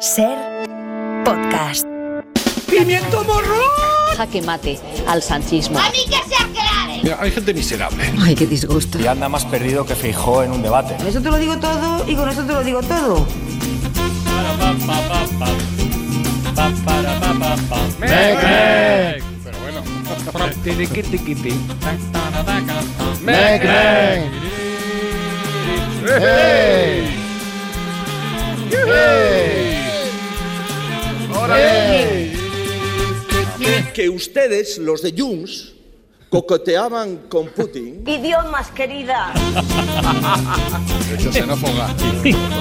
Ser podcast. ¡Pimiento morro! Jaque mate al sanchismo. ¡A mí que se aclare! Mira, hay gente miserable. Ay, qué disgusto. Y anda más perdido que Feijó en un debate. Con eso te lo digo todo y con eso te lo digo todo. ¡Mec, Pero bueno. ¡Mec, ¡Hey! ¡Hey! Que ustedes, los de Junts, cocoteaban con Putin. Idiomas, querida. De hecho, xenófoga.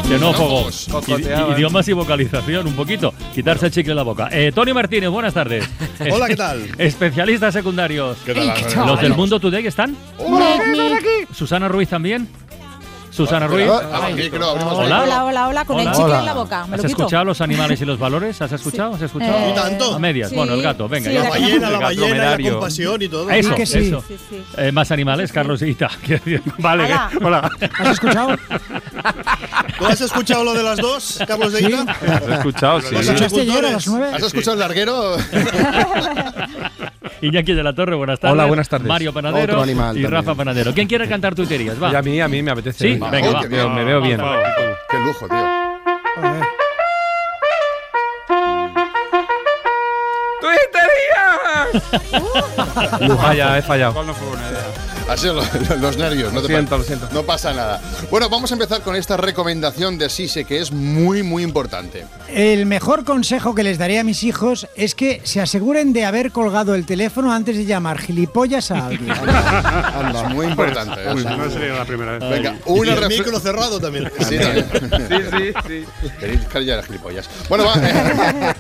Xenófobos. Cocoteaban. Idi- Idiomas y vocalización, un poquito. Quitarse el chicle de la boca. Eh, Tony Martínez, buenas tardes. Hola, ¿qué tal? Especialistas secundarios. ¿Qué tal? Los del Mundo Today están. Hola. Susana Ruiz también. Susana Ruiz. Hola. Hola, hola, hola, con Hola. el chicle en la boca. Me ¿Has lo quito. escuchado los animales y los valores? ¿Has escuchado? ¿Has escuchado? Eh, ¿Y tanto? A medias. sí. Bueno, el gato, venga. Sí, la ballena, la ballena, la compasión y todo. Eso, Sí que sí. eso. Sí, sí. Eh, más animales, Carlos y Ita. Vale, Hola. hola. ¿Has escuchado? ¿Tú has escuchado lo de las dos, Carlos de Ita? ¿Has escuchado? Los ¿Escuchaste agricultores. ayer a las nueve? ¿Has escuchado el larguero? Iñaki de la Torre, buenas tardes. Hola, buenas tardes. Mario Panadero Otro animal y también. Rafa Panadero. ¿Quién quiere cantar tuiterías? Va. Y a mí, a mí me apetece. Sí, venga. venga, va. bien. Me veo bien. Qué lujo, tío. Falla, he fallado. Ha sido lo- lo- los nervios, no Lo te siento, lo siento. No pasa nada. Bueno, vamos a empezar con esta recomendación de Sise que es muy, muy importante. El mejor consejo que les daré a mis hijos es que se aseguren de haber colgado el teléfono antes de llamar gilipollas a alguien. Es muy importante. Pues, eso. no sería la primera vez. Venga, una el refle- micro cerrado también. Sí, también. Sí, sí, sí. A gilipollas. Bueno, va, eh,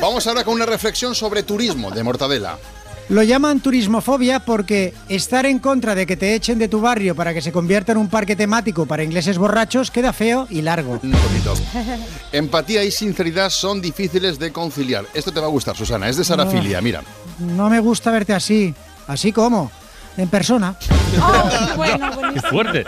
vamos ahora con una reflexión sobre turismo de Mortadela. Lo llaman turismofobia porque estar en contra de que te echen de tu barrio para que se convierta en un parque temático para ingleses borrachos queda feo y largo. Un poquito. Empatía y sinceridad son difíciles de conciliar. Esto te va a gustar, Susana. Es de Sarafilia, mira. No me gusta verte así. Así como. En persona. Oh, bueno, Qué fuerte.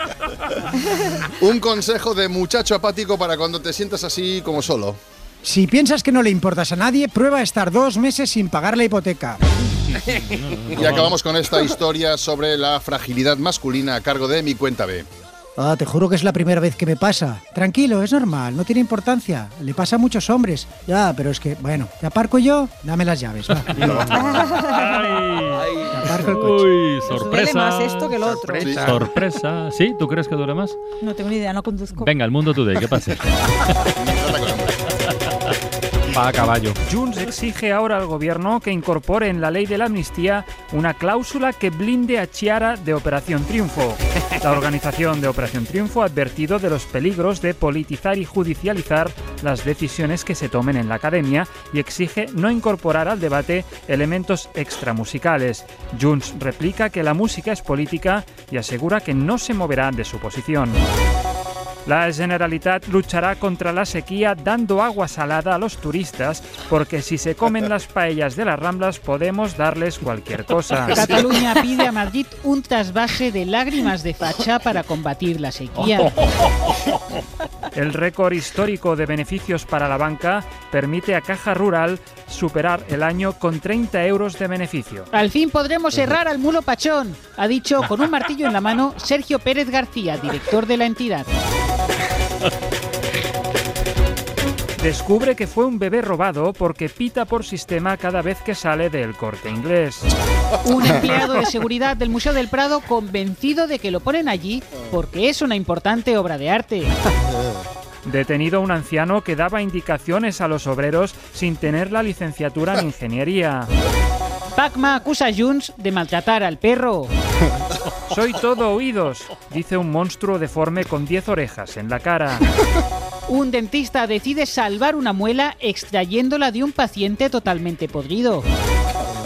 Un consejo de muchacho apático para cuando te sientas así como solo. Si piensas que no le importas a nadie, prueba a estar dos meses sin pagar la hipoteca. Y acabamos con esta historia sobre la fragilidad masculina a cargo de mi cuenta B. Ah, te juro que es la primera vez que me pasa. Tranquilo, es normal, no tiene importancia. Le pasa a muchos hombres. Ya, pero es que, bueno, ¿te aparco yo? Dame las llaves, va. Ay. Te aparco el coche. Uy, sorpresa. duele más esto que lo otro. Sorpresa. Sorpresa. ¿Sí? ¿Tú crees que duele más? No tengo ni idea, no conduzco. Venga, el mundo today, ¿qué pasa? Va a caballo. Junts exige ahora al gobierno que incorpore en la ley de la amnistía una cláusula que blinde a Chiara de Operación Triunfo. La organización de Operación Triunfo ha advertido de los peligros de politizar y judicializar las decisiones que se tomen en la academia y exige no incorporar al debate elementos extramusicales. Junts replica que la música es política y asegura que no se moverá de su posición. La Generalitat luchará contra la sequía dando agua salada a los turistas porque si se comen las paellas de las Ramblas podemos darles cualquier cosa. Cataluña pide a Madrid un trasvase de lágrimas de facha para combatir la sequía. El récord histórico de beneficios para la banca permite a Caja Rural superar el año con 30 euros de beneficio. Al fin podremos cerrar al mulo pachón, ha dicho con un martillo en la mano Sergio Pérez García, director de la entidad. Descubre que fue un bebé robado porque pita por sistema cada vez que sale del corte inglés. Un empleado de seguridad del Museo del Prado convencido de que lo ponen allí porque es una importante obra de arte. Detenido un anciano que daba indicaciones a los obreros sin tener la licenciatura en ingeniería. Pacma acusa a Junts de maltratar al perro. Soy todo oídos, dice un monstruo deforme con 10 orejas en la cara. Un dentista decide salvar una muela extrayéndola de un paciente totalmente podrido.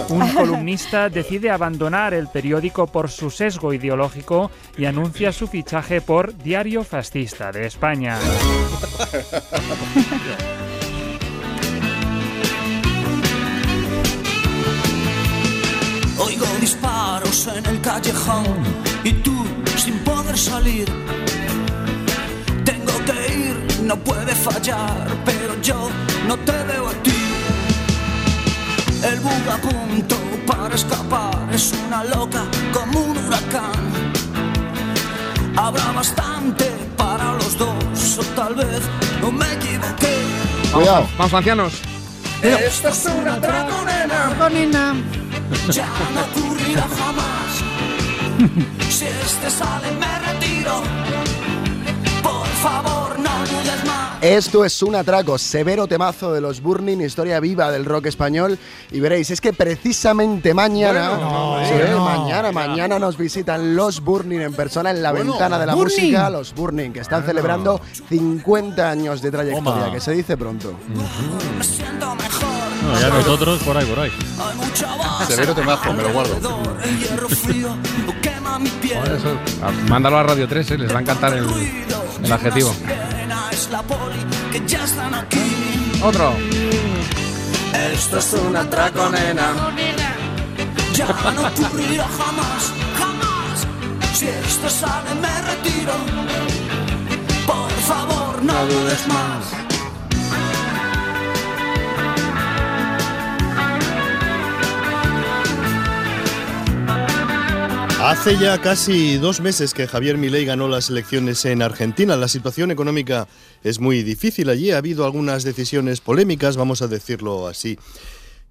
Un columnista decide abandonar el periódico por su sesgo ideológico y anuncia su fichaje por Diario Fascista de España. Oigo disparos en el callejón y tú sin poder salir. Tengo que ir, no puede fallar, pero yo no te veo a ti. El bug a punto para escapar es una loca como un huracán. Habrá bastante para los dos, o tal vez no me equivoqué. Cuidado. Vamos, ancianos. Esto es una dragonena. Ya no ocurrirá jamás. Si este sale, me retiro. Por favor, no dudes más. Esto es un atraco, severo temazo de los Burning, historia viva del rock español. Y veréis, es que precisamente mañana, Bueno, no, sí, eh, no. mañana, mañana nos visitan los Burning en persona en la Bueno, ventana de la Burning. música, los Burning, que están celebrando 50 años de trayectoria, que se dice pronto. Me siento mejor. No, ya nosotros por ahí, por ahí. Hay mucha base Severo temazo, me lo guardo. alrededor. El hierro frío quema mi piel. Joder, eso- Mándalo a Radio 3, eh, les va a encantar el, el adjetivo. Es la poli que ya están aquí. Otro. Esto es un atraco, nena. Ya no ocurrirá jamás, jamás. Si esto sale, me retiro. Por favor, no dudes más. Hace ya casi dos meses que Javier Milei ganó las elecciones en Argentina. La situación económica es muy difícil allí. Ha habido algunas decisiones polémicas, vamos a decirlo así.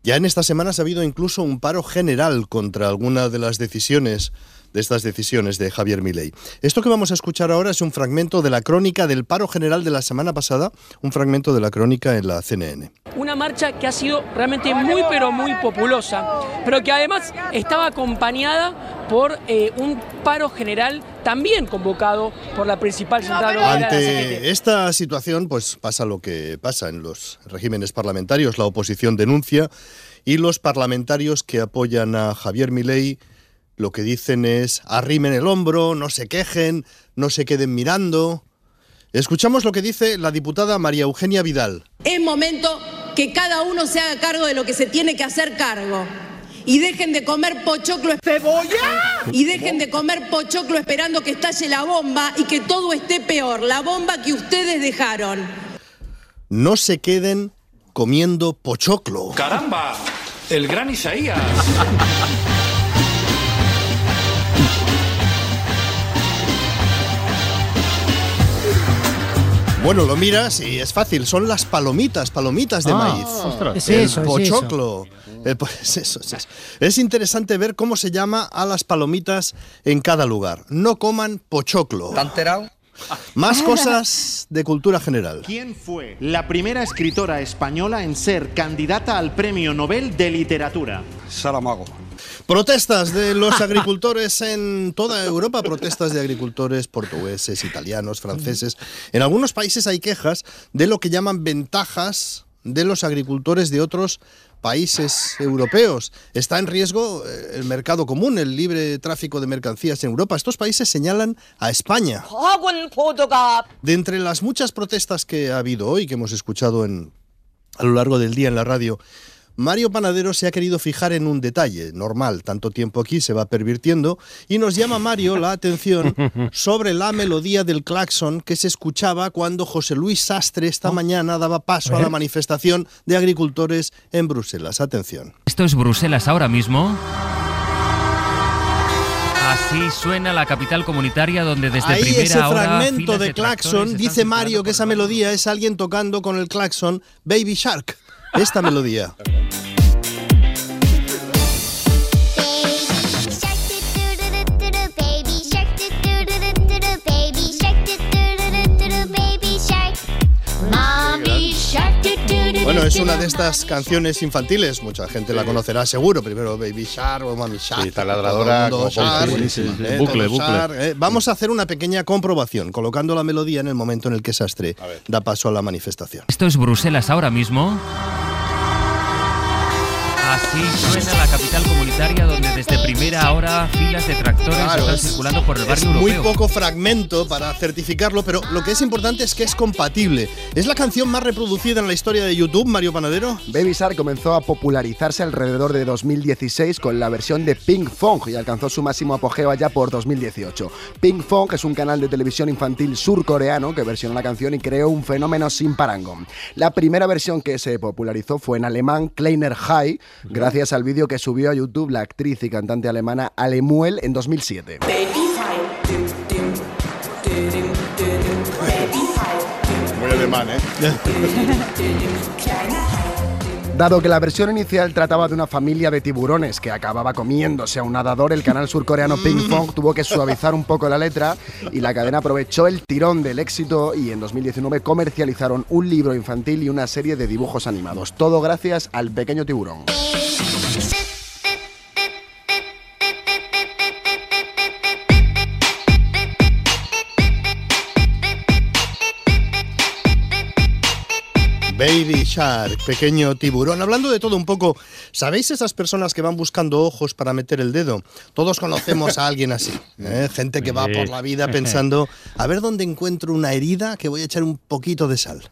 Ya en estas semanas ha habido incluso un paro general contra alguna de las decisiones de estas decisiones de Javier Milei. Esto que vamos a escuchar ahora es un fragmento de la crónica del paro general de la semana pasada, un fragmento de la crónica en la CNN. Una marcha que ha sido realmente muy pero muy populosa, pero que además estaba acompañada por eh, un paro general también convocado por la principal central. Ante esta situación, pues pasa lo que pasa en los regímenes parlamentarios. La oposición denuncia y los parlamentarios que apoyan a Javier Milei lo que dicen es arrimen el hombro, no se quejen, no se queden mirando. Escuchamos lo que dice la diputada María Eugenia Vidal. Es momento que cada uno se haga cargo de lo que se tiene que hacer cargo. Y dejen de comer pochoclo cebolla. Y dejen de comer pochoclo esperando que estalle la bomba y que todo esté peor. La bomba que ustedes dejaron. No se queden comiendo pochoclo. ¡Caramba! El gran Isaías. Bueno, lo miras y es fácil, son las palomitas, palomitas de Ah, maíz. ostras. Es el eso, pochoclo. Eh, pues eso, es eso. Es interesante ver cómo se llama a las palomitas en cada lugar. No coman pochoclo. ¿Te has enterado? Más cosas de cultura general. ¿Quién fue la primera escritora española en ser candidata al Premio Nobel de Literatura? Saramago. Protestas de los agricultores en toda Europa, protestas de agricultores portugueses, italianos, franceses. En algunos países hay quejas de lo que llaman ventajas de los agricultores de otros países europeos. Está en riesgo eh, el mercado común, el libre tráfico de mercancías en Europa. Estos países señalan a España. De entre las muchas protestas que ha habido hoy, que hemos escuchado en, a lo largo del día en la radio, Mario Panadero se ha querido fijar en un detalle normal, tanto tiempo aquí se va pervirtiendo, y nos llama Mario la atención sobre la melodía del claxon que se escuchaba cuando José Luis Sastre esta mañana daba paso a la manifestación de agricultores en Bruselas. Atención. Esto es Bruselas ahora mismo. Así suena la capital comunitaria donde desde Ahí primera ese hora fragmento de tractores claxon, dice Mario que esa melodía es alguien tocando con el claxon Baby Shark. Esta melodía. Bueno, es una de estas canciones infantiles, mucha gente la conocerá seguro, primero Baby Shark o Mami Shark. Sí, está ladradora, todo el mundo como Shark, sí, buenísima. eh, Bucle, bucle. Shark, eh. Vamos a hacer una pequeña comprobación, colocando la melodía en el momento en el que Sastre da paso a la manifestación. Esto es Bruselas ahora mismo. Así suena la capital comunitaria donde desde primera hora filas de tractores Claro, están es- circulando por el es barrio muy europeo. poco fragmento para certificarlo, pero lo que es importante es que es compatible. ¿Es la canción más reproducida en la historia de YouTube, Mario Panadero? Baby Shark comenzó a popularizarse alrededor de 2016 con la versión de Pink Fong y alcanzó su máximo apogeo allá por 2018. Pink Fong es un canal de televisión infantil surcoreano que versionó la canción y creó un fenómeno sin parangón. La primera versión que se popularizó fue en alemán Kleiner High, gracias al vídeo que subió a YouTube la actriz y cantante alemana Alemuel en 2007. Muy alemán, ¿eh? Dado que la versión inicial trataba de una familia de tiburones que acababa comiéndose a un nadador, el canal surcoreano Ping Pong tuvo que suavizar un poco la letra y la cadena aprovechó el tirón del éxito y en 2019 comercializaron un libro infantil y una serie de dibujos animados. Todo gracias al pequeño tiburón. Baby Shark, pequeño tiburón. Hablando de todo un poco, ¿sabéis esas personas que van buscando ojos para meter el dedo? Todos conocemos a alguien así. ¿eh? Gente que va por la vida pensando, a ver dónde encuentro una herida que voy a echar un poquito de sal.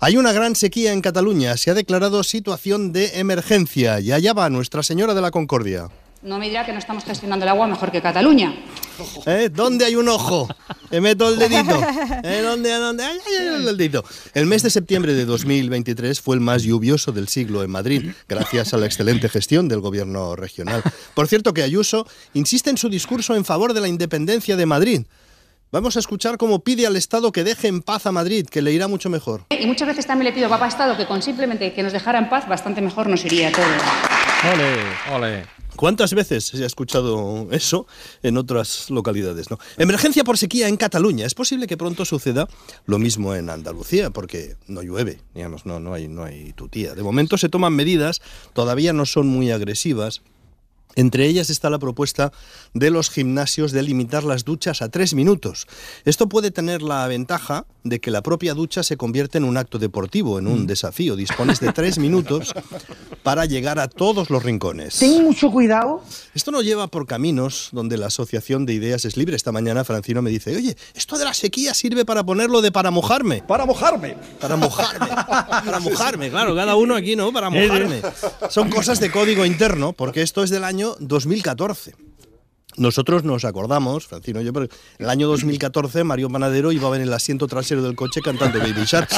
Hay una gran sequía en Cataluña, se ha declarado situación de emergencia y allá va Nuestra Señora de la Concordia. No me dirá que no estamos gestionando el agua mejor que Cataluña. ¿Eh? ¿Dónde hay un ojo? Te meto el dedito. ¿Eh? ¿Dónde? ¿Dónde? Ay, ay, ay, el dedito. El mes de septiembre de 2023 fue el más lluvioso del siglo en Madrid, gracias a la excelente gestión del gobierno regional. Por cierto que Ayuso insiste en su discurso en favor de la independencia de Madrid. Vamos a escuchar cómo pide al Estado que deje en paz a Madrid, que le irá mucho mejor. Y muchas veces también le pido a Papá Estado que con simplemente que nos dejara en paz, bastante mejor nos iría todo. Ole, ole. ¿Cuántas veces se ha escuchado eso en otras localidades? ¿no? Emergencia por sequía en Cataluña. Es posible que pronto suceda lo mismo en Andalucía, porque no llueve, digamos, no, no, hay, no hay tutía. De momento se toman medidas, todavía no son muy agresivas. Entre ellas está la propuesta de los gimnasios de limitar las duchas a tres minutos. Esto puede tener la ventaja de que la propia ducha se convierte en un acto deportivo, en un desafío. Dispones de tres minutos para llegar a todos los rincones. Ten mucho cuidado. Esto nos lleva por caminos donde la asociación de ideas es libre. Esta mañana Francino me dice, oye, esto de la sequía sirve para ponerlo de para mojarme. Para mojarme. Para mojarme. Para mojarme, claro, cada uno aquí, ¿no? Para mojarme. Son cosas de código interno, porque esto es del año 2014. Nosotros nos acordamos, Francino yo, pero el año 2014 Mario Panadero iba en el asiento trasero del coche cantando Baby Shark.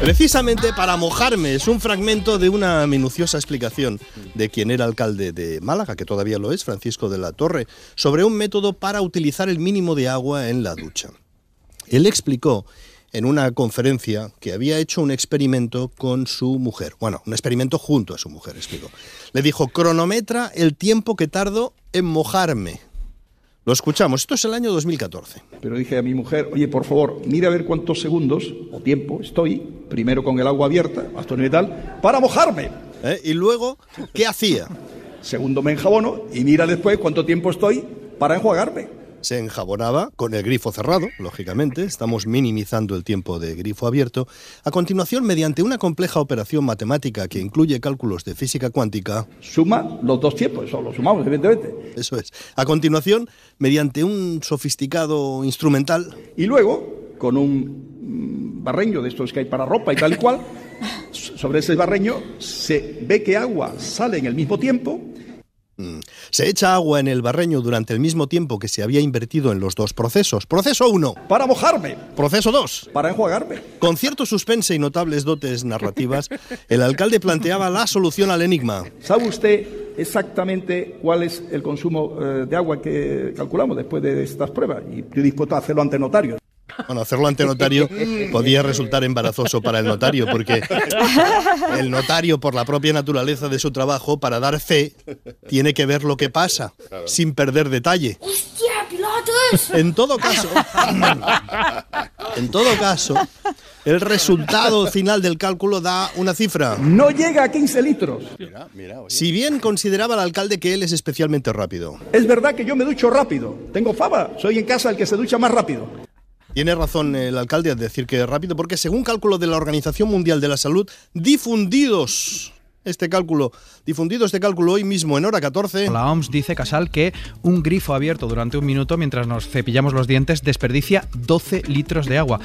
Precisamente para mojarme es un fragmento de una minuciosa explicación de quien era alcalde de Málaga, que todavía lo es, Francisco de la Torre, sobre un método para utilizar el mínimo de agua en la ducha. Él explicó en una conferencia que había hecho un experimento con su mujer. Bueno, un experimento junto a su mujer, explicó. Le dijo, cronometra el tiempo que tardo en mojarme. Lo escuchamos, esto es el año 2014. Pero dije a mi mujer, oye, por favor, mira a ver cuántos segundos o tiempo estoy, primero con el agua abierta, bastón y tal, para mojarme. ¿Eh? Y luego, ¿qué hacía? Segundo me enjabono y mira después cuánto tiempo estoy para enjuagarme. Se enjabonaba con el grifo cerrado, lógicamente, estamos minimizando el tiempo de grifo abierto. A continuación, mediante una compleja operación matemática que incluye cálculos de física cuántica, Suma los dos tiempos, eso lo sumamos, evidentemente. Eso es. A continuación, mediante un sofisticado instrumental. Y luego, con un mm, barreño de estos que hay para ropa y tal y cual, sobre ese barreño se ve que agua sale en el mismo tiempo. Mm. Se echa agua en el barreño durante el mismo tiempo que se había invertido en los dos procesos. Proceso 1. Para mojarme. Proceso 2. Para enjuagarme. Con cierto suspense y notables dotes narrativas, el alcalde planteaba la solución al enigma. ¿Sabe usted exactamente cuál es el consumo eh, de agua que calculamos después de estas pruebas? Y estoy dispuesto a hacerlo ante notario. Bueno, hacerlo ante notario podía resultar embarazoso para el notario, porque el notario, por la propia naturaleza de su trabajo, para dar fe, tiene que ver lo que pasa, sin perder detalle. ¡Hostia, pilotos! En todo caso, en todo caso, el resultado final del cálculo da una cifra. No llega a 15 litros. Si bien consideraba el alcalde que él es especialmente rápido. Es verdad que yo me ducho rápido. Tengo fama. Soy en casa el que se ducha más rápido. Tiene razón el alcalde al decir que es rápido, porque según cálculo de la Organización Mundial de la Salud, difundidos este cálculo, difundido este cálculo hoy mismo en hora 14. La OMS dice, Casal, que un grifo abierto durante un minuto mientras nos cepillamos los dientes desperdicia 12 litros de agua.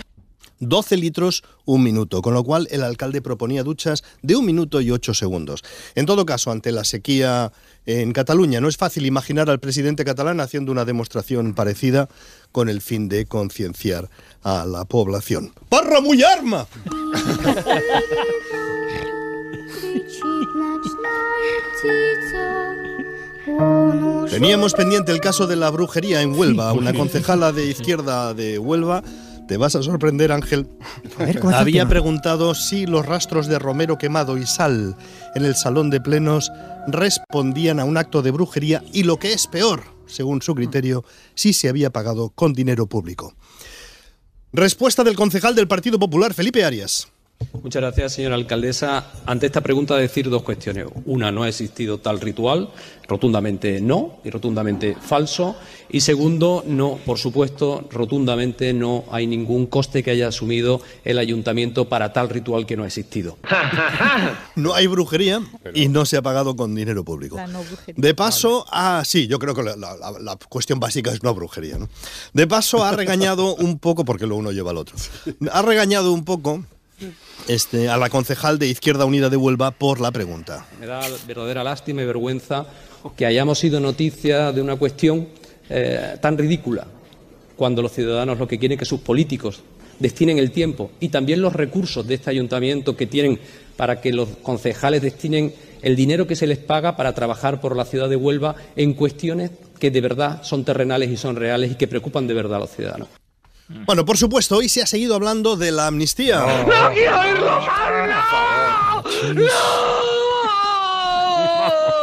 12 litros un minuto, con lo cual el alcalde proponía duchas de un minuto y ocho segundos. En todo caso, ante la sequía en Cataluña, no es fácil imaginar al presidente catalán haciendo una demostración parecida con el fin de concienciar a la población. ¡Parra muy arma! Teníamos pendiente el caso de la brujería en Huelva. Una concejala de izquierda de Huelva te vas a sorprender, Ángel. Había preguntado si los rastros de romero quemado y sal en el salón de plenos respondían a un acto de brujería y lo que es peor, según su criterio, si se había pagado con dinero público. Respuesta del concejal del Partido Popular, Felipe Arias. Muchas gracias, señora alcaldesa. Ante esta pregunta, decir dos cuestiones. Una, no ha existido tal ritual, rotundamente no y rotundamente falso. Y segundo, no, por supuesto, rotundamente no hay ningún coste que haya asumido el ayuntamiento para tal ritual que no ha existido. No hay brujería y no se ha pagado con dinero público. De paso, ah, sí, yo creo que la, la- la cuestión básica es no brujería. ¿no? De paso, ha regañado un poco, porque lo uno lleva al otro, ha regañado un poco este, a la concejal de Izquierda Unida de Huelva por la pregunta. Me da verdadera lástima y vergüenza que hayamos sido noticia de una cuestión eh, tan ridícula, cuando los ciudadanos lo que quieren es que sus políticos destinen el tiempo y también los recursos de este ayuntamiento que tienen para que los concejales destinen el dinero que se les paga para trabajar por la ciudad de Huelva en cuestiones que de verdad son terrenales y son reales y que preocupan de verdad a los ciudadanos. Bueno, por supuesto, hoy se ha seguido hablando de la amnistía. ¡No quiero oírlo más!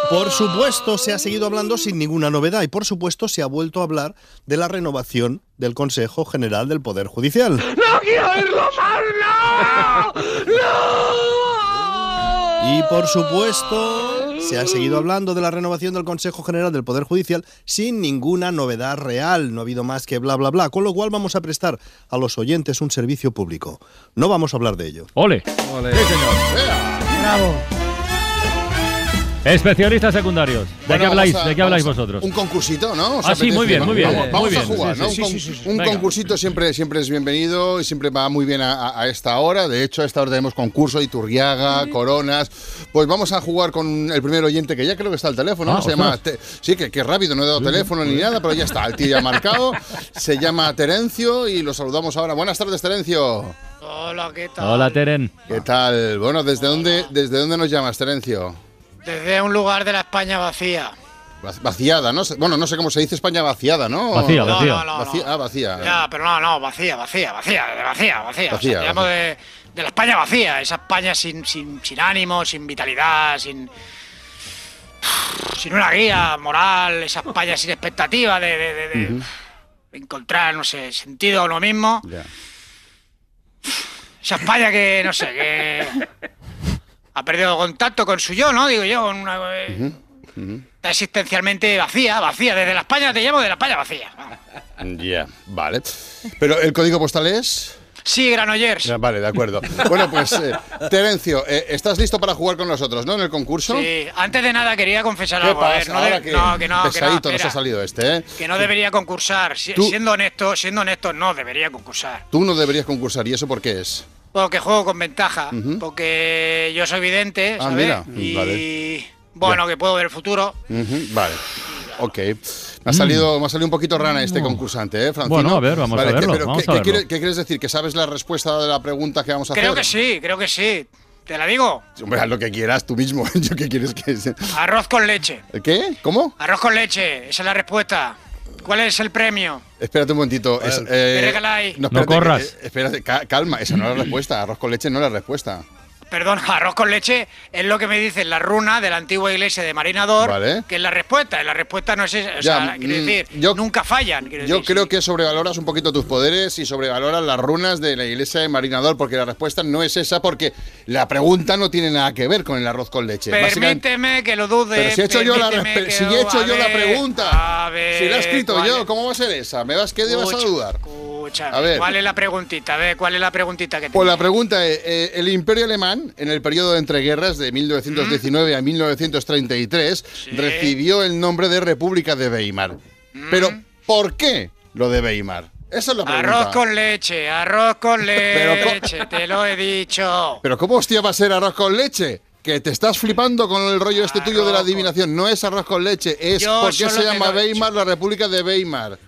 Por supuesto, se ha seguido hablando sin ninguna novedad y por supuesto se ha vuelto a hablar de la renovación del Consejo General del Poder Judicial. ¡No quiero oírlo más! ¡No! Y por supuesto, se ha seguido hablando de la renovación del Consejo General del Poder Judicial sin ninguna novedad real. No ha habido más que bla, bla, bla. Con lo cual vamos a prestar a los oyentes un servicio público. No vamos a hablar de ello. ¡Ole! Bravo. Especialistas secundarios. ¿De Bueno, qué habláis, a- ¿de qué habláis vosotros? Un concursito, ¿no? ¿Os Ah, sí, muy bien, muy bien. Vamos, vamos muy a jugar, Sí, ¿no? sí, un sí, con- sí, sí. un Venga. concursito siempre, siempre es bienvenido y siempre va muy bien a, esta hora. De hecho, a esta hora tenemos concurso, Iturriaga, Coronas. Pues vamos a jugar con el primer oyente que ya creo que está al teléfono. ¿no? Ah, Se llama. Te- sí, que, que rápido, no he dado teléfono ni nada, pero ya está. El tío ya ha marcado. Se llama Terencio y lo saludamos ahora. Buenas tardes, Terencio. Hola, ¿qué tal? Hola, Teren. ¿Qué tal? Bueno, ¿desde dónde, desde dónde nos llamas, Terencio? Desde un lugar de la España vacía. Vac- Vaciada, ¿no? sé- Bueno, no sé cómo se dice España vaciada, ¿no? Vacía, No, vacía. no, no, Vacía- Ah, vacía. Ya, pero no, no, vacía, vacía, vacía, de vacía, vacía. Vacía, o sea, vacía. de, de la España vacía, esa España sin, sin, sin ánimo, sin vitalidad, sin. sin una guía moral, esa España sin expectativa de, de- de- de Ujú. encontrar, no sé, sentido a uno mismo. Ya. Esa España que, no sé, que. Ha perdido contacto con su yo, ¿no? Digo yo, ujú. Está existencialmente vacía, vacía. Desde la España te llamo de la España vacía. Ya, vale. Pero el código postal es. Sí, Granollers. Ya, Vale, de acuerdo. Bueno, pues, eh, Terencio, eh, ¿estás listo para jugar con nosotros, no? En el concurso. Sí, antes de nada quería confesar ¿Qué algo. a ver, pasa? no, de- que no, que no, que no, pesadito nos espera, ha salido este, ¿eh? que no debería concursar. Si- Siendo honesto, siendo honesto, no debería concursar. Tú no deberías concursar, ¿y eso por qué es? Porque juego con ventaja, porque yo soy vidente, Ah, ¿sabes? mira, y vale. bueno, que puedo ver el futuro. Vale. Ok. Me ha, salido, me ha salido un poquito rana este concursante, ¿eh, Francino? Bueno, a ver, vamos a Vale, ¿qué- verlo, pero vamos ¿qué, a qué verlo. quiere- qué quieres decir? ¿Que sabes la respuesta de la pregunta que vamos a Creo hacer? que sí, creo que sí. ¿Te la digo? Hombre, haz lo que quieras tú mismo. ¿Yo qué quieres que sea? Arroz con leche. ¿Qué? ¿Cómo? Arroz con leche, esa es la respuesta. ¿Cuál es el premio? Espérate un momentito. es, eh, ¿Qué regaláis? no, corras. que- eh, espérate, ca- calma, esa no es la respuesta. Arroz con leche no es la respuesta. Perdón, arroz con leche es lo que me dicen la runa de la antigua iglesia de Marinador, Vale. que es la respuesta. La respuesta no es esa. O Ya, sea, quiero mm, decir, nunca fallan. quiero Yo decir. creo que sobrevaloras un poquito tus poderes y sobrevaloras las runas de la iglesia de Marinador, porque la respuesta no es esa, porque la pregunta no tiene nada que ver con el arroz con leche. Permíteme que lo dude. Pero si he hecho yo la, si he hecho yo pregunta, ver, si la he escrito ¿cuál yo, es? ¿cómo va a ser esa? ¿Me vas, ¿Qué vas a Escucha, dudar? escúchame. A ver. ¿Cuál es la preguntita? A ver, ¿cuál es la preguntita que Pues la pregunta es, eh, el imperio alemán, en el periodo de entreguerras de 1919 a 1933, recibió el nombre de República de Weimar. Pero, ¿por qué lo de Weimar? Esa es la pregunta. Arroz con leche, arroz con leche, te lo he dicho. Pero ¿cómo hostia va a ser arroz con leche? Que te estás flipando con el rollo este tuyo de la adivinación. No es arroz con leche, es Yo por qué solo se llama Weimar la República de Weimar.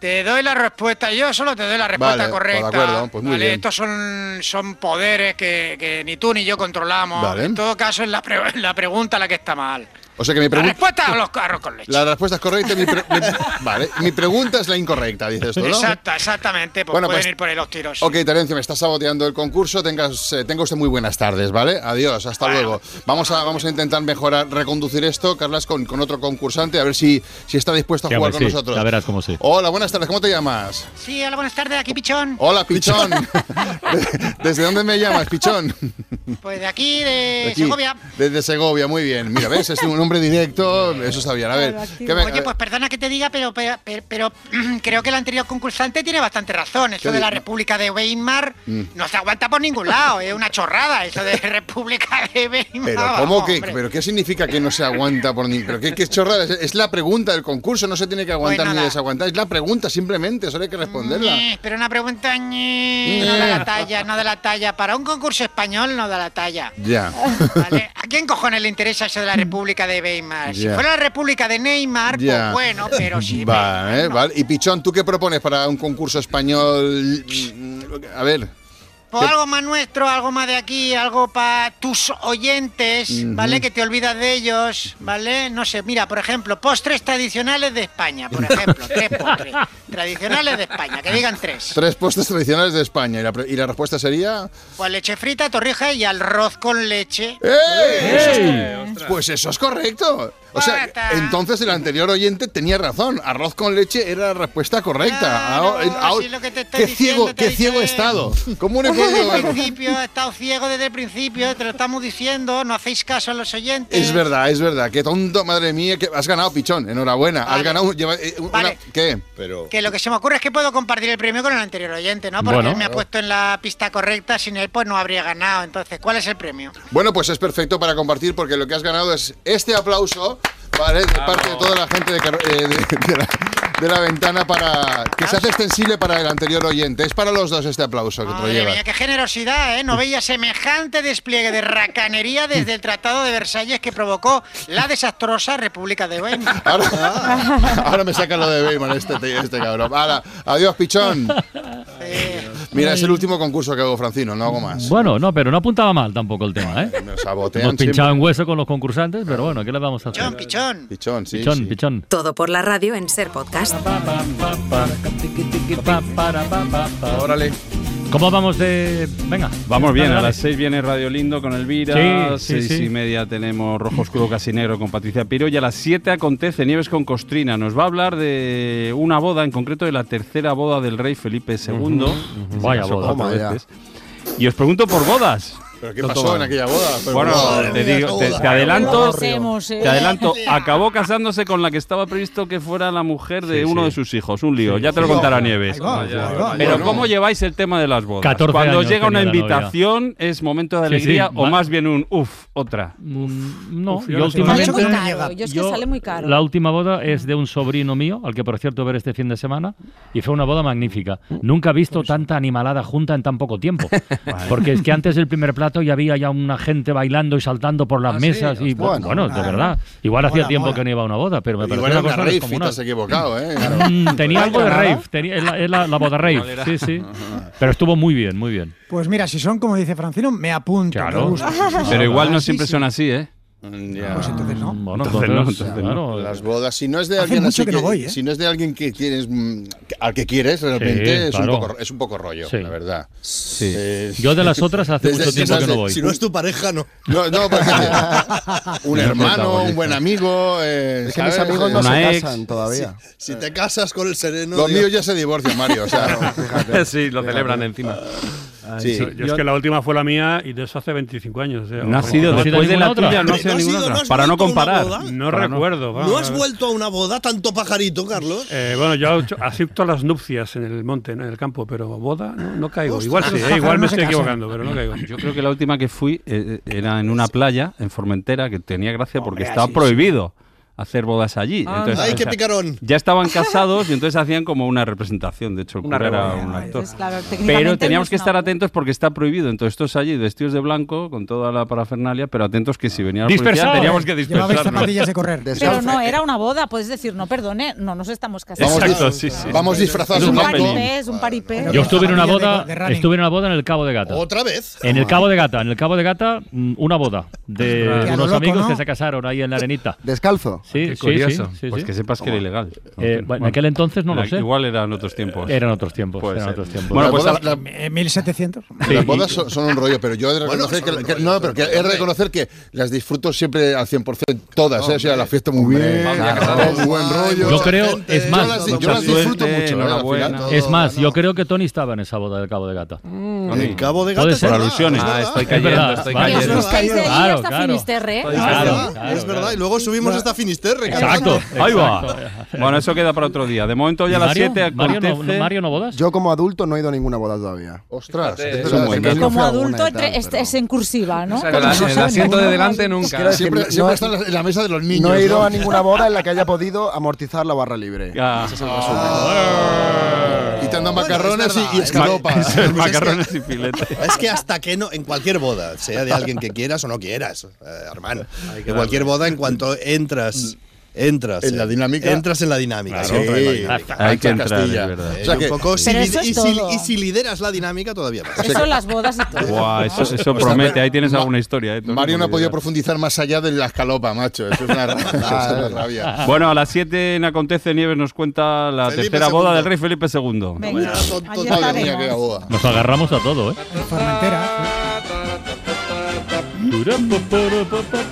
Te doy la respuesta, yo solo te doy la respuesta Vale, correcta. de acuerdo, pues muy ¿vale? bien. Estos son, son poderes que, que ni tú ni yo controlamos. Vale. En todo caso, es la, pre- la pregunta la que está mal. O sea que mi La pregunta... respuesta a los arroz con leche. La respuesta es correcta. Mi pre- vale, mi pregunta es la incorrecta, dices tú, ¿no? Exacta, exactamente. Pues Bueno, pueden pues- ir por ahí los tiros. Ok, Terencio, me está saboteando el concurso. Tengas, eh, tenga usted muy buenas tardes, ¿vale? Adiós, hasta luego. Vamos a, vamos a intentar mejorar, reconducir esto, Carlas, con, con otro concursante, a ver si, si está dispuesto a Sí, jugar con sí, nosotros. ya verás cómo sí. Hola, buenas tardes, ¿cómo te llamas? Sí, hola, buenas tardes, aquí Pichón. Hola, Pichón. ¿Desde dónde me llamas, Pichón? Pues de aquí, de, De aquí, Segovia. Desde Segovia, muy bien. Mira, ¿ves? Es un nombre directo, eso está bien. A ver, ¿qué me- Oye, pues perdona que te diga, pero, pero, pero- pero, creo que el anterior concursante tiene bastante razón. Eso ¿Qué de la República de Weimar Mm. no se aguanta por ningún lado. Es una chorrada eso de República de Weimar. Pero vamos, ¿cómo que, pero qué significa que no se aguanta por ni, pero qué, qué chorrada es, es la pregunta del concurso, no se tiene que aguantar Pues ni desaguantar, es la pregunta simplemente, solo hay que responderla. Ñe, Pero una pregunta ñe, no da la talla, no da la talla. Para un concurso español no da la talla. Ya. ¿vale? ¿A quién cojones le interesa eso de la República de Weimar? Si Ya. fuera la República de Neymar, Ya. pues bueno, pero sí. Vale, vale. Y Pichón, ¿tú qué propones para un concurso español? A ver. Pues ¿qué- algo más nuestro, algo más de aquí, algo para tus oyentes, Ujú. ¿vale? Que te olvidas de ellos, ¿vale? No sé, mira, por ejemplo, postres tradicionales de España, por ejemplo, tres postres tradicionales de España, que digan tres. Tres postres tradicionales de España. ¿Y la, y la respuesta sería? Pues leche frita, torrija y arroz con leche. ¡Ey! ¡Ey! Pues eso es correcto. O sea, entonces el anterior oyente tenía razón. Arroz con leche era la respuesta correcta. Ahora- ahora- si lo que te estoy qué ciego, diciendo, qué ciego he estado. ¿Cómo no he Desde podido el verlo? principio, he estado ciego desde el principio, te lo estamos diciendo, no hacéis caso a los oyentes. Es verdad, es verdad. Qué tonto, madre mía. Que has ganado, Pichón. Enhorabuena. Has ganado. un- lleva- eh, una- Vale. ¿Qué? Pero. Que lo que se me ocurre es que puedo compartir el premio con el anterior oyente, ¿no? Porque Bueno. él me ha puesto en la pista correcta, sin él pues no habría ganado. Entonces, ¿cuál es el premio? Bueno, pues es perfecto para compartir porque lo que has ganado es este aplauso, ¿vale? De parte de toda la gente de, Car- eh, de- de la, de la ventana para que se hace extensible para el anterior oyente. Es para los dos este aplauso que te lo mía, qué generosidad, ¿eh? No veía semejante despliegue de racanería desde el Tratado de Versalles que provocó la desastrosa República de Weimar. Ahora me saca lo de Weimar este, este cabrón. Ahora, adiós, pichón. Mira, es el último concurso que hago, Francino, no hago más. Bueno, no, pero no apuntaba mal tampoco el tema, ¿eh? Me sabotean Hemos pinchado en hueso con los concursantes, pero bueno, ¿qué le vamos a hacer? Pichón, pichón. Pichón, sí. Pichón, sí. pichón. Todo por la radio en Ser Podcast. Órale. ¿Cómo vamos de...? Venga. Vamos bien, dale, a las 6 viene Radio Lindo con Elvira, Sí, sí, seis sí. y media tenemos Rojo Oscuro Casi Negro con Patricia Piro y a las 7 acontece Nieves con Costrina. Nos va a hablar de una boda, en concreto de la tercera boda del rey Felipe II. Ujú, ujú. Se Vaya casó boda. Y os pregunto por bodas. ¿Pero qué pasó en aquella boda? Pero Bueno, te, digo- te- boda. te adelanto, Hacemos, eh. te adelanto, acabó casándose con la que estaba previsto que fuera la mujer de Sí, uno sí. de sus hijos. Un lío, Sí. ya te lo contará Nieves. va, va. Pero Bueno. ¿cómo lleváis el tema de las bodas? 14 Cuando años llega una invitación, ¿es momento de Sí, sí, alegría o más bien un uff, otra? No, Uf, yo últimamente... Sale muy caro, yo es que sale muy caro. La última boda es de un sobrino mío, al que por cierto ver este fin de semana, y fue una boda magnífica. Nunca he visto tanta animalada junta en tan poco tiempo. Porque es que antes del primer plato ya había ya una gente bailando y saltando por las Ah, sí, mesas. y hostia. bueno, bueno, de verdad. Igual hacía tiempo mola. que no iba a una boda, pero me pareció una una cosa rave y te descomunal. has equivocado, ¿eh? Mm, tenía ¿No algo de rave, tenía, es la, es la- la boda rave, sí, sí. Pero estuvo muy bien, muy bien. Pues mira, si son como dice Francino, me apunto. Claro. me. Pero igual no Ah, sí, siempre sí. son así, ¿eh? Ya. Pues entonces no. Bueno, Entonces no, entonces, claro, Las bodas, si no es de Hace alguien así que no voy, ¿eh? si no es de alguien que tienes mm, al que quieres realmente Sí, es, claro. un poco, es un poco rollo, Sí. la verdad. Sí. Eh, Yo de las otras hace mucho tiempo que no voy. Si no es tu pareja, no. No, no, porque un No hermano, un buen amigo. eh, Es que mis amigos no se ex. casan todavía. Si te casas con el sereno. Los digo- míos ya se divorcian, Mario. O sea, sí, lo celebran encima. Sí. Yo, yo es que la última fue la mía y de eso hace 25 años. o sea, No ha sido después de la tuya, no ha ¿No sido ninguna no otra. Para no comparar. No Para recuerdo. ¿No has vuelto a una boda tanto pajarito, Carlos? Eh, bueno, yo asisto a las nupcias en el monte, en el campo, pero boda no, no caigo. Ostras, igual sí, eh, igual me estoy equivocando, pero no caigo. Yo creo que la última que fui eh, era en una playa en Formentera que tenía gracia porque Hombre, estaba así sí. Hacer bodas allí. Anda. Ay, qué o sea, picarón. Ya estaban casados y entonces hacían como una representación. De hecho, el Una cura era un actor. Entonces, claro, técnicamente pero teníamos que estar atentos porque está prohibido. Entonces, estos allí vestidos de blanco con toda la parafernalia, pero atentos que si venía la policía Dispersados. teníamos que dispersarnos. zapatillas de correr. Pero no, era una boda, puedes decir, no, perdone, no nos estamos casando. Vamos, Exacto, sí, sí. vamos disfrazados Es un paripé, es un paripé. Yo estuve en una boda, estuve en una boda en el Cabo de Gata. ¿Otra vez? En el Cabo de Gata, en el Cabo de Gata, mm, una boda de unos amigos ¿no? que se casaron ahí en la arenita. ¿Descalzo? Sí, Qué curioso. sí, sí, pues que sepas que era ilegal. Eh, bueno, en aquel entonces no lo Era- sé. Igual eran otros tiempos. Eran otros tiempos. Puede eran otros tiempos. Bueno, pues la- Eh, 1700. Sí, las y- bodas son, son un rollo, pero yo he de Bueno, reconocer son que, que- no, pero que hombre. reconocer que las disfruto siempre al 100% todas, ¿eh? o sea, la fiesta muy bien, claro. todo buen rollo. Yo creo, gente, es más, yo las, yo las disfruto suerte, mucho, ¿eh? final. es más, yo creo que Tony estaba en esa boda del Cabo de Gata. En el Cabo de Gata. es verdad, alusiones. es Ah, estoy Es cayendo, estoy cayendo. Os Os buscáis de allí Claro, hasta claro. Finisterre. Claro, Es verdad, es. Y luego subimos hasta Finisterre. Exacto. Ahí va. Bueno, eso queda para otro día. De momento ya a las Mario, 7 Mario, no, acontece... Mario, ¿no bodas? Yo como adulto no he ido a ninguna boda todavía. Ostras, Fíjate, es es un buen. Como adulto tal, es, pero- es en cursiva, ¿no? O sea, el, el asiento de delante nunca. Siempre, siempre no- está en la, en la mesa de los niños. No he ido ¿no? a ninguna boda en la que haya podido amortizar la barra libre. Ah. Ese es el resumen. Y Bueno, macarrones es verdad, y, y es escaropa. Es Pues es macarrones y filete. Es que hasta que no, en cualquier boda, sea de alguien que quieras o no quieras, eh, hermano. En cualquier boda, en cuanto entras, entras En la eh, dinámica. Entras en la dinámica. Sí, sí, entra en la dinámica. Hay que entrar, es verdad. O sea y que- un poco, si li- y, si, y si lideras la dinámica, todavía más. Eso las bodas y todo. Buah, eso, eso O sea, promete. Ahí Ma- tienes alguna historia. eh, Mario no ha podido profundizar más allá de la escalopa, macho. Eso es una, eso es una rabia. Bueno, a las 7 en Acontece Nieves nos cuenta la Felipe tercera boda II. del rey Felipe II. Venga, Madre mía, boda. Nos agarramos a todo, ¿eh? Formentera.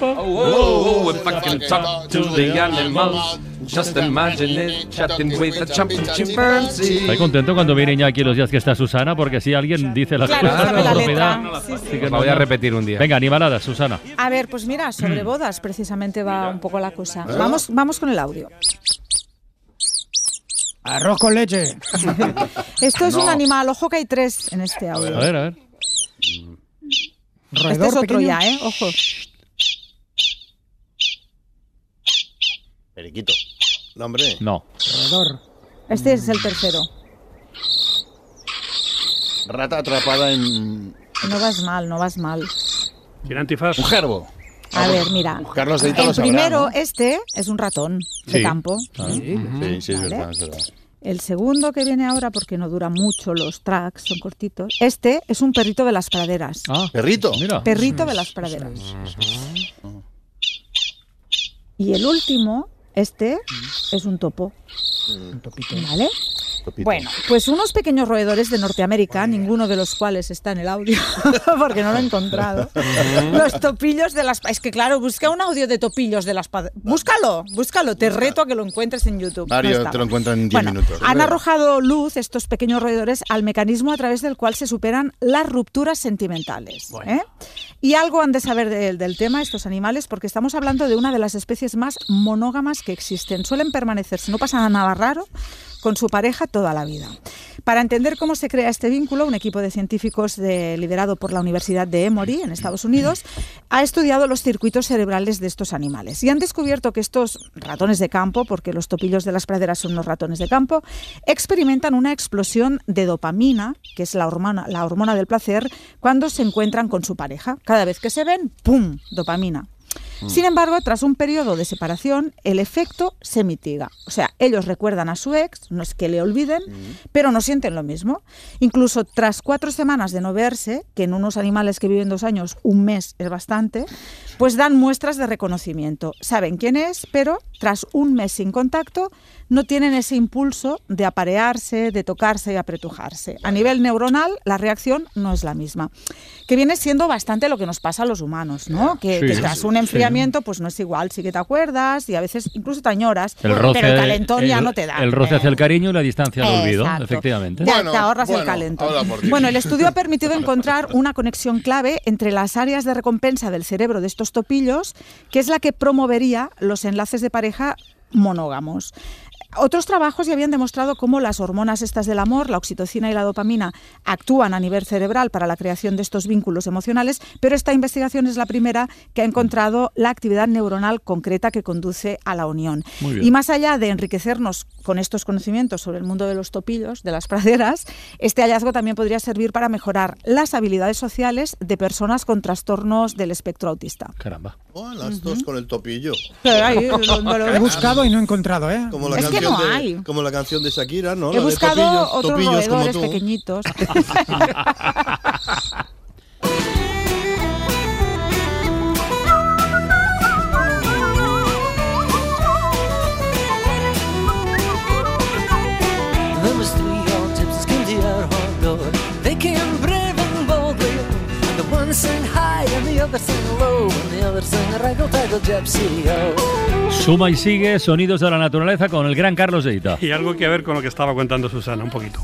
Oh, oh, if I can talk to the animals, just imagine it, chatting with a jumping chimpanzee. Estoy contento cuando viene Iñaki los días que está Susana, porque si alguien dice las Claro, cosas con la propiedad. Sí, sí. sí que La no- voy a repetir un día. Venga, animalada, Susana. A ver, pues mira, sobre bodas precisamente va un poco la cosa. Vamos, vamos con el audio. Arroz con leche. Esto es un animal, ojo que hay tres en este audio. A ver, a ver. Este Roedor es otro pequeño. ya, ¿eh? Ojo. Periquito. No, hombre. No. Roedor. Este es el tercero. Rata atrapada en. No vas mal, no vas mal. ¿Tiene antifaz? Un gerbo. A ver, mira. Carlos de El lo sabrá, primero, ¿no? este, es un ratón de Sí. campo. Sí, sí, sí, es verdad, es verdad. El segundo que viene ahora, porque no dura mucho los tracks, son cortitos. Este es un perrito de las praderas. ¿Perrito? Mira. Perrito de las praderas. Y el último, este, es un topo. ¿Vale? Bueno, pues unos pequeños roedores de Norteamérica, ninguno de los cuales está en el audio, porque no lo he encontrado. Los topillos de las... Es que claro, busca un audio de topillos de las... Búscalo, búscalo, te reto a que lo encuentres en YouTube. Mario te lo encuentra en 10 Bueno, minutos. han arrojado luz estos pequeños roedores al mecanismo a través del cual se superan las rupturas sentimentales. ¿eh? Y algo han de saber de- del tema estos animales porque estamos hablando de una de las especies más monógamas que existen. Suelen permanecer, si no pasa nada raro, con su pareja toda la vida. Para entender cómo se crea este vínculo, un equipo de científicos de- liderado por la Universidad de Emory en Estados Unidos ha estudiado los circuitos cerebrales de estos animales y han descubierto que estos ratones de campo, porque los topillos de las praderas son unos ratones de campo, experimentan una explosión de dopamina, que es la hormona, la hormona del placer, cuando se encuentran con su pareja. Cada vez que se ven, ¡pum! dopamina. Sin embargo, tras un periodo de separación, el efecto se mitiga. O sea, ellos recuerdan a su ex, no es que le olviden, pero no sienten lo mismo. Incluso tras cuatro semanas de no verse, que en unos animales que viven dos años, un mes es bastante, pues dan muestras de reconocimiento. Saben quién es, pero tras un mes sin contacto, no tienen ese impulso de aparearse, de tocarse y apretujarse. A nivel neuronal, la reacción no es la misma. Que viene siendo bastante lo que nos pasa a los humanos, ¿no? Que, Sí, que tras un sí. enfriamiento, pues no es igual, sí que te acuerdas y a veces incluso te añoras, El roce, pero el calentón ya el- no te da. El roce hacia el cariño y la distancia al olvido, Exacto. efectivamente. Ya te ahorras el calentón. Bueno, el estudio ha permitido encontrar una conexión clave entre las áreas de recompensa del cerebro de estos topillos, que es la que promovería los enlaces de pareja monógamos. Otros trabajos ya habían demostrado cómo las hormonas estas del amor, la oxitocina y la dopamina, actúan a nivel cerebral para la creación de estos vínculos emocionales, pero esta investigación es la primera que ha encontrado la actividad neuronal concreta que conduce a la unión. Y más allá de enriquecernos con estos conocimientos sobre el mundo de los topillos, de las praderas, este hallazgo también podría servir para mejorar las habilidades sociales de personas con trastornos del espectro autista. Caramba. Oh, las dos con el topillo. Ahí, donde lo He buscado y no he encontrado, ¿eh? Como la, Es que canción no de, hay. como la canción de Shakira, ¿no? He La de buscado topillos, otros topillos como tú. pequeñitos. They came brave and boldly, and the one sang high and the other sang low, Suma y sigue Sonidos de la Naturaleza con el gran Carlos Deita. Y algo que ver con lo que estaba contando Susana, un poquito,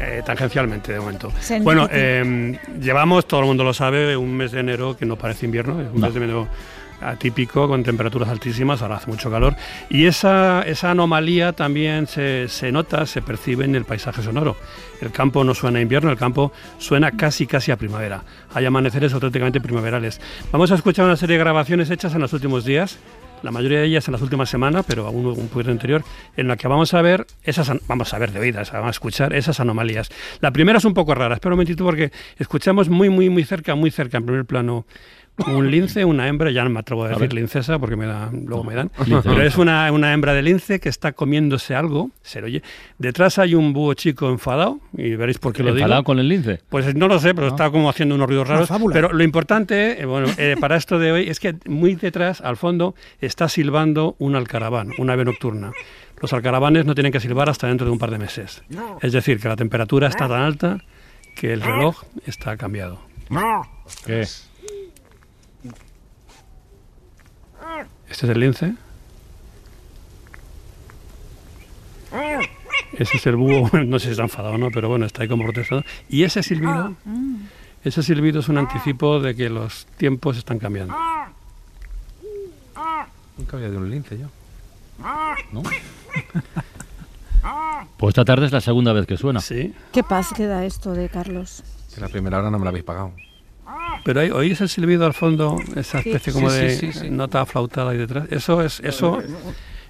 eh, tangencialmente de momento. Bueno, eh, llevamos, todo el mundo lo sabe, un mes de enero que no parece invierno, es un No. mes de enero atípico, con temperaturas altísimas, ahora hace mucho calor, y esa, esa anomalía también se, se nota, se percibe en el paisaje sonoro. El campo no suena a invierno, el campo suena casi casi a primavera. Hay amaneceres auténticamente primaverales. Vamos a escuchar una serie de grabaciones hechas en los últimos días, la mayoría de ellas en las últimas semanas, pero aún un poquito anterior, en la que vamos a ver esas, vamos a ver de oídas, vamos a escuchar esas anomalías. La primera es un poco rara, espera un momentito porque escuchamos muy, muy, muy cerca, muy cerca, en primer plano, un lince, una hembra, ya no me atrevo a decir lincesa porque me da, luego me dan, Lince. pero es una, una hembra de lince que está comiéndose algo, se lo oye. Detrás hay un búho chico enfadado, y veréis por qué lo digo. ¿Enfadado con el lince? Pues no lo sé, pero está como haciendo unos ruidos raros. Pero lo importante, eh, bueno, eh, para esto de hoy, es que muy detrás, al fondo, está silbando un alcaraván, una ave nocturna. Los alcaravanes no tienen que silbar hasta dentro de un par de meses. Es decir, que la temperatura está tan alta que el reloj está cambiado. ¿Qué? Este es el lince. Ese es el búho, no sé si está enfadado o no, pero bueno, está ahí como protestado. Y ese silbido, ese silbido es un anticipo de que los tiempos están cambiando. Nunca había de un lince yo. ¿No? Pues esta tarde es la segunda vez que suena. Sí. ¿Qué paz queda esto de Carlos? Que la primera hora no me la habéis pagado. Pero ahí, oís el silbido al fondo, esa Sí. especie como Sí, de sí, sí, sí. nota aflautada ahí detrás. Eso es, eso,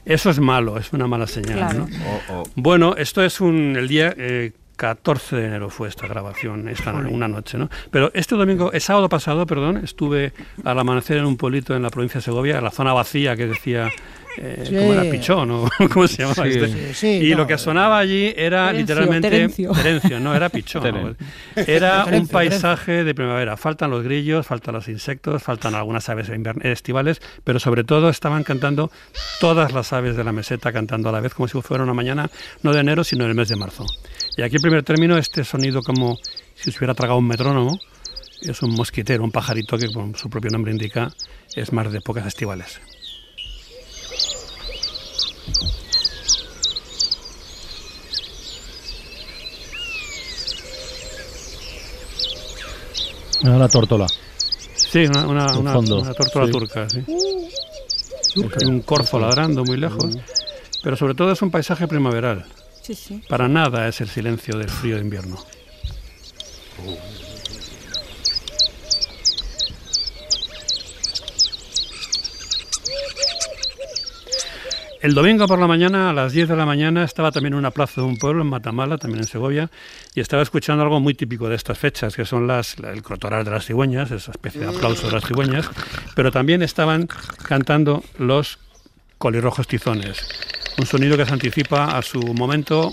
eso es malo, es una mala señal. Claro. ¿no? Bueno, esto es un, el día eh, 14 de enero fue esta grabación, esta una noche, ¿no? Pero este domingo, el sábado pasado, perdón, estuve al amanecer en un pueblito en la provincia de Segovia, en la zona vacía que decía. Eh, Sí. ¿Cómo era? Pichón, ¿no? ¿Cómo se llamaba Sí. este? Sí, sí, y no. lo que sonaba allí era Terencio, literalmente Terencio. Terencio, no era Pichón. Teren. Era un Terencio, paisaje de primavera. Faltan los grillos, faltan los insectos, faltan algunas aves estivales, pero sobre todo estaban cantando todas las aves de la meseta cantando a la vez, como si fuera una mañana, no de enero, sino del mes de marzo. Y aquí, en primer término, este sonido como si se hubiera tragado un metrónomo, es un mosquitero, un pajarito que, como su propio nombre indica, es más de épocas estivales. Mira la tórtola. Sí, una, una, una, una tórtola sí. turca, sí. Y un corzo ladrando muy lejos. Pero sobre todo es un paisaje primaveral. Sí, sí. Para nada es el silencio del frío de invierno. El domingo por la mañana, a las 10 de la mañana, estaba también en una plaza de un pueblo, en Matamala, también en Segovia, y estaba escuchando algo muy típico de estas fechas, que son las, el crotoral de las cigüeñas, esa especie de aplauso de las cigüeñas, pero también estaban cantando los colirrojos tizones, un sonido que se anticipa a su momento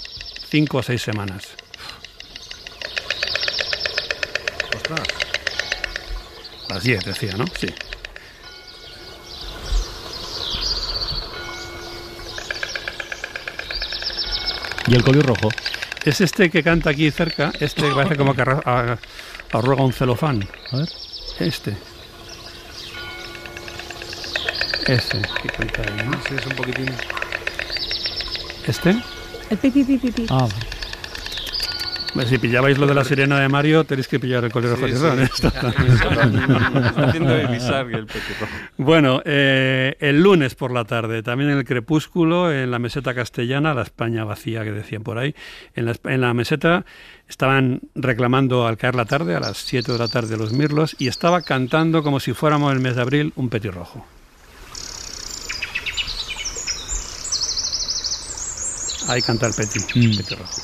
cinco o seis semanas. Las 10, decía, ¿no? Sí. ¿Y el colio rojo? Es este que canta aquí cerca, este que parece como que arruga un celofán. A ver. Este. Este que canta ahí, ¿no? Sí, es un poquitín. ¿Este? El pipi, pipi, pipi. Ah, Pues si pillabais lo de la sirena de Mario, tenéis que pillar el color Sí, rojo. sí. también. Está haciendo de Bizarre el petirrojo. Bueno, eh, el lunes por la tarde, también en el crepúsculo, en la meseta castellana, la España vacía que decían por ahí, en la, en la meseta estaban reclamando al caer la tarde, a las 7 de la tarde, los mirlos, y estaba cantando como si fuéramos el mes de abril un petirrojo. Ahí canta el peti, petirrojo.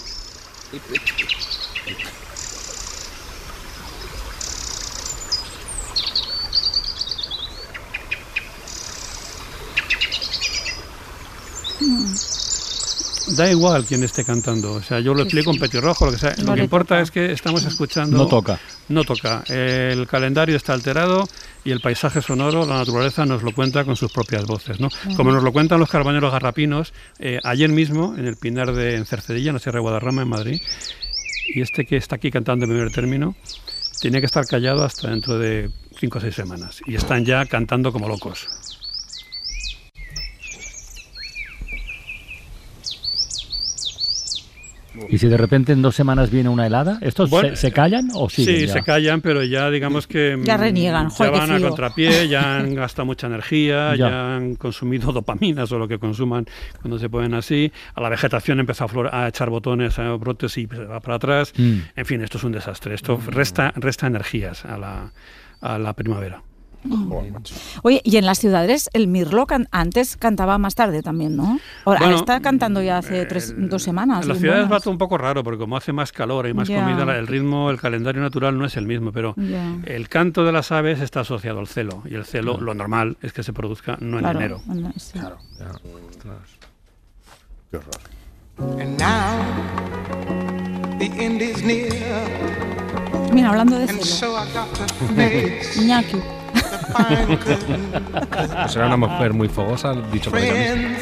Da igual quién esté cantando, o sea, yo lo Sí, explico en petirrojo, lo que sea. No lo que importa toca. es que estamos escuchando. No toca. No toca. El calendario está alterado y el paisaje sonoro, la naturaleza nos lo cuenta con sus propias voces, ¿no? Como nos lo cuentan los carbañeros garrapinos, eh, ayer mismo en el Pinar de en Cercedilla, en la Sierra de Guadarrama, en Madrid, y este que está aquí cantando en primer término, tenía que estar callado hasta dentro de cinco o seis semanas. Y están ya cantando como locos. ¿Y si de repente en dos semanas viene una helada? ¿Estos Bueno, se, se callan o siguen Sí, ya? se callan, pero ya digamos que Ya mm, reniegan, ya joder, qué van a contrapié, ya han gastado mucha energía, Ya. ya. han consumido dopaminas o lo que consuman cuando se ponen así. A la vegetación empezó a, flor- a echar botones, a brotes y se va para atrás. Mm. En fin, esto es un desastre. Esto resta, resta energías a la, a la primavera. Oye, y en las ciudades el mirlo can- antes cantaba más tarde también, ¿no? Ahora Bueno, está cantando ya hace tres, dos semanas. En las ciudades va todo un poco raro, porque como hace más calor, hay más comida, el ritmo, el calendario natural no es el mismo, pero el canto de las aves está asociado al celo, y el celo, lo normal es que se produzca no en Claro, enero. en- sí. Qué horror. And now the end is near. Mira, hablando de And celo. so Iñaki. pues era una mujer muy fogosa, dicho por ella misma.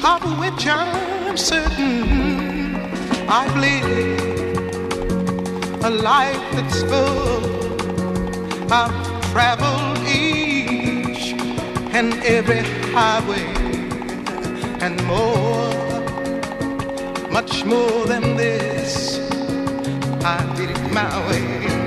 Of which I'm certain I've lived a life that's full. I've traveled each and every highway and more much more than this. I did it my way.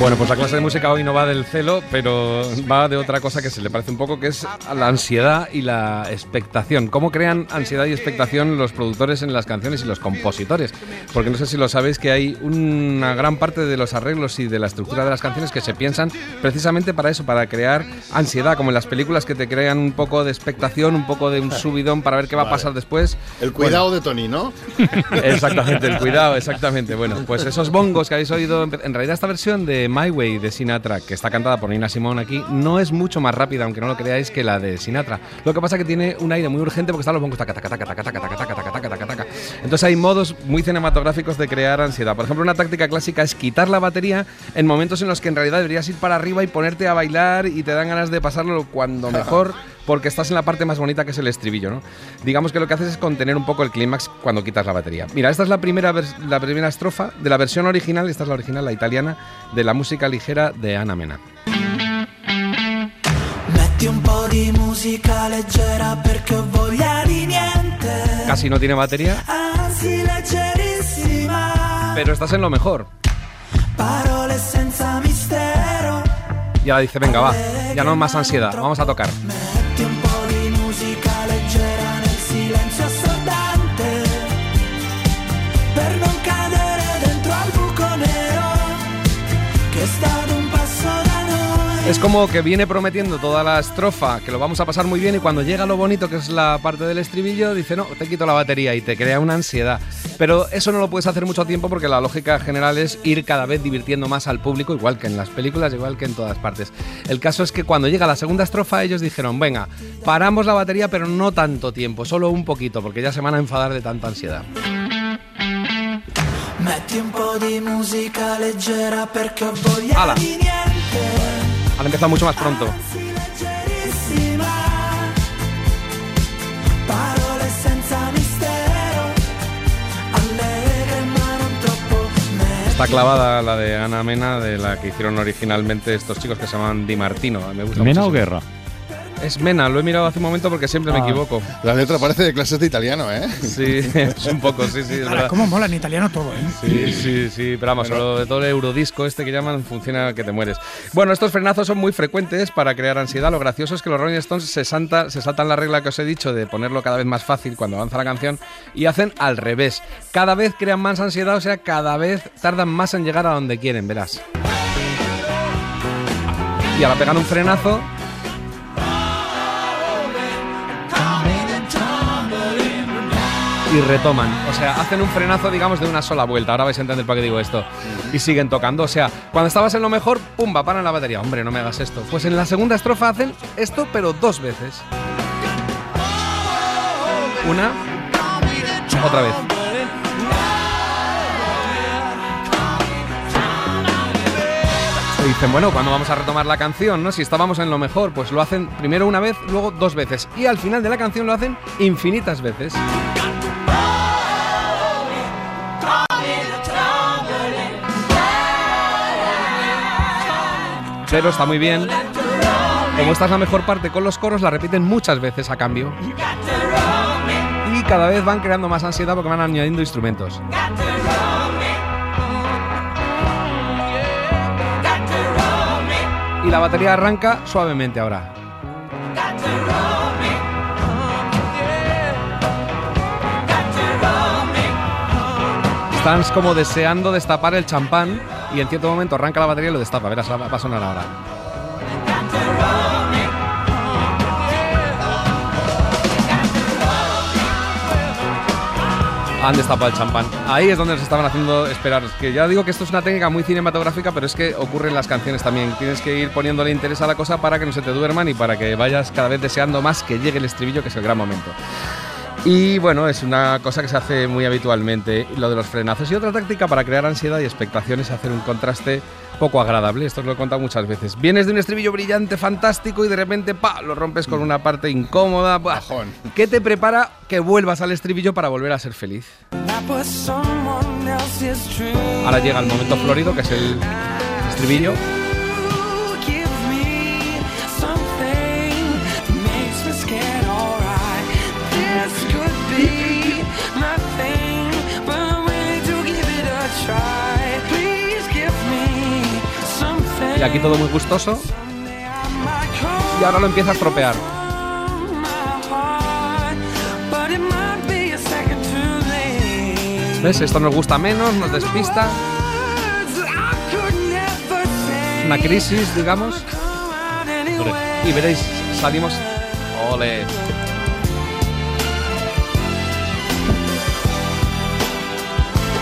Bueno, pues la clase de música hoy no va del celo, pero va de otra cosa que se le parece un poco, que es la ansiedad y la expectación. ¿Cómo crean ansiedad y expectación los productores en las canciones y los compositores? Porque no sé si lo sabéis que hay una gran parte de los arreglos y de la estructura de las canciones que se piensan precisamente para eso, para crear ansiedad, como en las películas que te crean un poco de expectación, un poco de un subidón para ver qué va a pasar después. El cuidado de Tony, ¿no? Exactamente, el cuidado, exactamente. Bueno, pues esos bongos que habéis oído, en realidad esta versión de My Way de Sinatra, que está cantada por Nina Simone aquí, no es mucho más rápida, aunque no lo creáis, que la de Sinatra. Lo que pasa es que tiene un aire muy urgente porque están los bongos taca, taca, taca, taca, taca, taca, taca, taca, taca, taca, taca. Entonces hay modos muy cinematográficos de crear ansiedad. Por ejemplo, una táctica clásica es quitar la batería en momentos en los que en realidad deberías ir para arriba y ponerte a bailar y te dan ganas de pasarlo cuando mejor porque estás en la parte más bonita que es el estribillo, ¿no? Digamos que lo que haces es contener un poco el clímax cuando quitas la batería. Mira, esta es la primera, la primera estrofa de la versión original, esta es la original, la italiana, de la música ligera de Ana Mena. Casi no tiene batería, pero estás en lo mejor. Y ahora dice, venga, va, ya no más ansiedad, vamos a tocar. Es como que viene prometiendo toda la estrofa, que lo vamos a pasar muy bien y cuando llega lo bonito, que es la parte del estribillo, dice, no, te quito la batería y te crea una ansiedad. Pero eso no lo puedes hacer mucho tiempo porque la lógica general es ir cada vez divirtiendo más al público, igual que en las películas, igual que en todas partes. El caso es que cuando llega la segunda estrofa ellos dijeron, venga, paramos la batería pero no tanto tiempo, solo un poquito, porque ya se van a enfadar de tanta ansiedad. Metti un po' di musica leggera perché ho voglia Ala. di niente. Han empezado mucho más pronto. Está clavada la de Ana Mena, de la que hicieron originalmente estos chicos que se llaman Di Martino. Me gusta ¿Mena mucho o Guerra? Es Mena, lo he mirado hace un momento porque siempre me Ah. equivoco. La letra parece de clases de italiano, ¿eh? Sí, es un poco, sí, sí, es Ahora, verdad. ¿Cómo mola en italiano todo, eh? Sí, sí, sí, pero vamos, solo de todo el eurodisco este que llaman funciona que te mueres. Bueno, estos frenazos son muy frecuentes para crear ansiedad. Lo gracioso es que los Rolling Stones se, santa- se saltan la regla que os he dicho de ponerlo cada vez más fácil cuando avanza la canción y hacen al revés. Cada vez crean más ansiedad, o sea, cada vez tardan más en llegar a donde quieren, verás. Y ahora pegan un frenazo y retoman. O sea, hacen un frenazo, digamos, de una sola vuelta. Ahora vais a entender para qué digo esto. Y siguen tocando. O sea, cuando estabas en lo mejor, pumba, paran la batería. Hombre, no me hagas esto. Pues en la segunda estrofa hacen esto, pero dos veces. Una, otra vez. Y dicen, bueno, cuando vamos a retomar la canción, ¿no? Si estábamos en lo mejor, pues lo hacen primero una vez, luego dos veces. Y al final de la canción lo hacen infinitas veces. Pero está muy bien. Como esta es la mejor parte con los coros, la repiten muchas veces a cambio. Y cada vez van creando más ansiedad porque van añadiendo instrumentos. Y la batería arranca suavemente ahora. Están como deseando destapar el champán y en cierto momento arranca la batería y lo destapa. Verás, va a sonar ahora. Han destapado el champán. Ahí es donde nos estaban haciendo esperar. Es que ya digo que esto es una técnica muy cinematográfica, pero es que ocurre en las canciones también. Tienes que ir poniéndole interés a la cosa para que no se te duerman y para que vayas cada vez deseando más que llegue el estribillo, que es el gran momento. Y bueno, es una cosa que se hace muy habitualmente, lo de los frenazos. Y otra táctica para crear ansiedad y expectación es hacer un contraste poco agradable. Esto os lo he contado muchas veces. Vienes de un estribillo brillante, fantástico, y de repente, pa, lo rompes con una parte incómoda. buah. ¿Qué te prepara que vuelvas al estribillo para volver a ser feliz? Ahora llega el momento florido, que es el estribillo. Y aquí todo muy gustoso. Y ahora lo empieza a estropear. ¿Ves? Esto nos gusta menos, nos despista. Una crisis, digamos. Y veréis, salimos. Ole.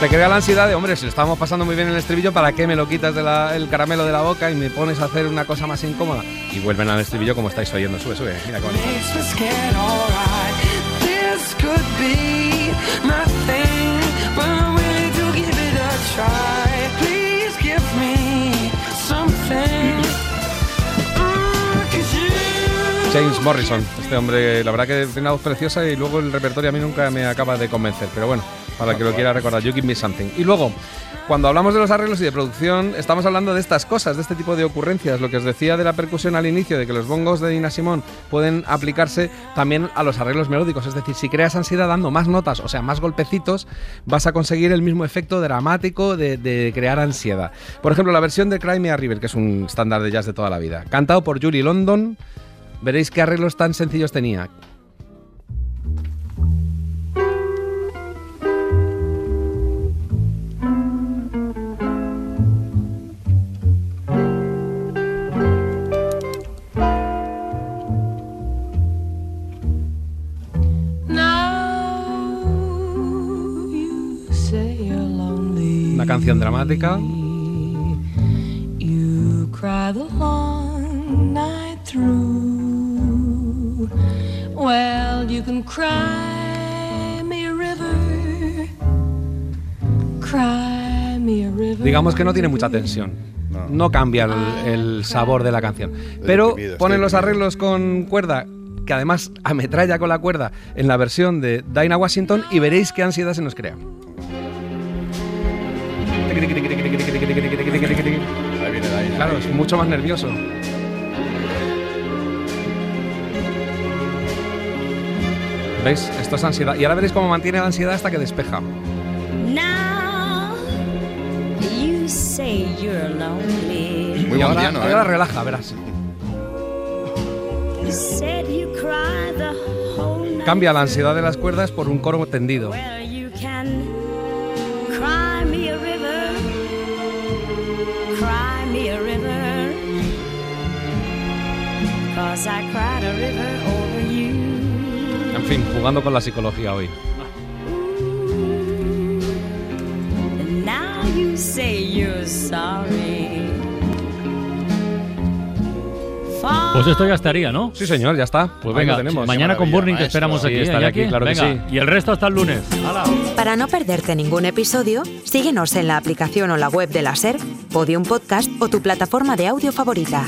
Te crea la ansiedad de, hombre, si lo estábamos pasando muy bien en el estribillo, ¿para qué me lo quitas del caramelo de la boca y me pones a hacer una cosa más incómoda? Y vuelven al estribillo como estáis oyendo. Sube, sube. Mira qué James Morrison, este hombre, la verdad que tiene una voz preciosa y luego el repertorio a mí nunca me acaba de convencer, pero bueno, para que lo quiera recordar, You Give Me Something. Y luego, cuando hablamos de los arreglos y de producción, estamos hablando de estas cosas, de este tipo de ocurrencias, lo que os decía de la percusión al inicio, de que los bongos de Nina Simón pueden aplicarse también a los arreglos melódicos, es decir, si creas ansiedad dando más notas, o sea, más golpecitos, vas a conseguir el mismo efecto dramático de, de crear ansiedad. Por ejemplo, la versión de Cry Me a River, que es un estándar de jazz de toda la vida, cantado por Julie London, Veréis qué arreglos tan sencillos tenía. Una canción dramática. You cry the long night through. Well, you can cry me a river, cry digamos que no tiene mucha tensión. No, cambia el, el sabor de la canción. Pero ponen los arreglos con cuerda, que además ametralla con la cuerda en la versión de Dinah Washington y veréis qué ansiedad se nos crea. Ahí viene Dinah. Claro, es mucho más nervioso. ¿Veis? Esto es ansiedad. Y ahora veréis cómo mantiene la ansiedad hasta que despeja. Muy y ahora, bondiano, ahora ¿eh? relaja, verás. Cambia la ansiedad de las cuerdas por un coro tendido. Well, you can cry me a river. Cry me a river. Cause I cried a river fin, jugando con la psicología hoy. Pues esto ya estaría, ¿no? Sí, señor, ya está. Pues venga, tenemos. mañana con Burning que esperamos Sí, aquí. ¿eh, estaré aquí, Iñaki? claro que Venga, sí. Y el resto hasta el lunes. ¡Hala! Para no perderte ningún episodio, síguenos en la aplicación o la web de la SER, Podium Podcast o tu plataforma de audio favorita.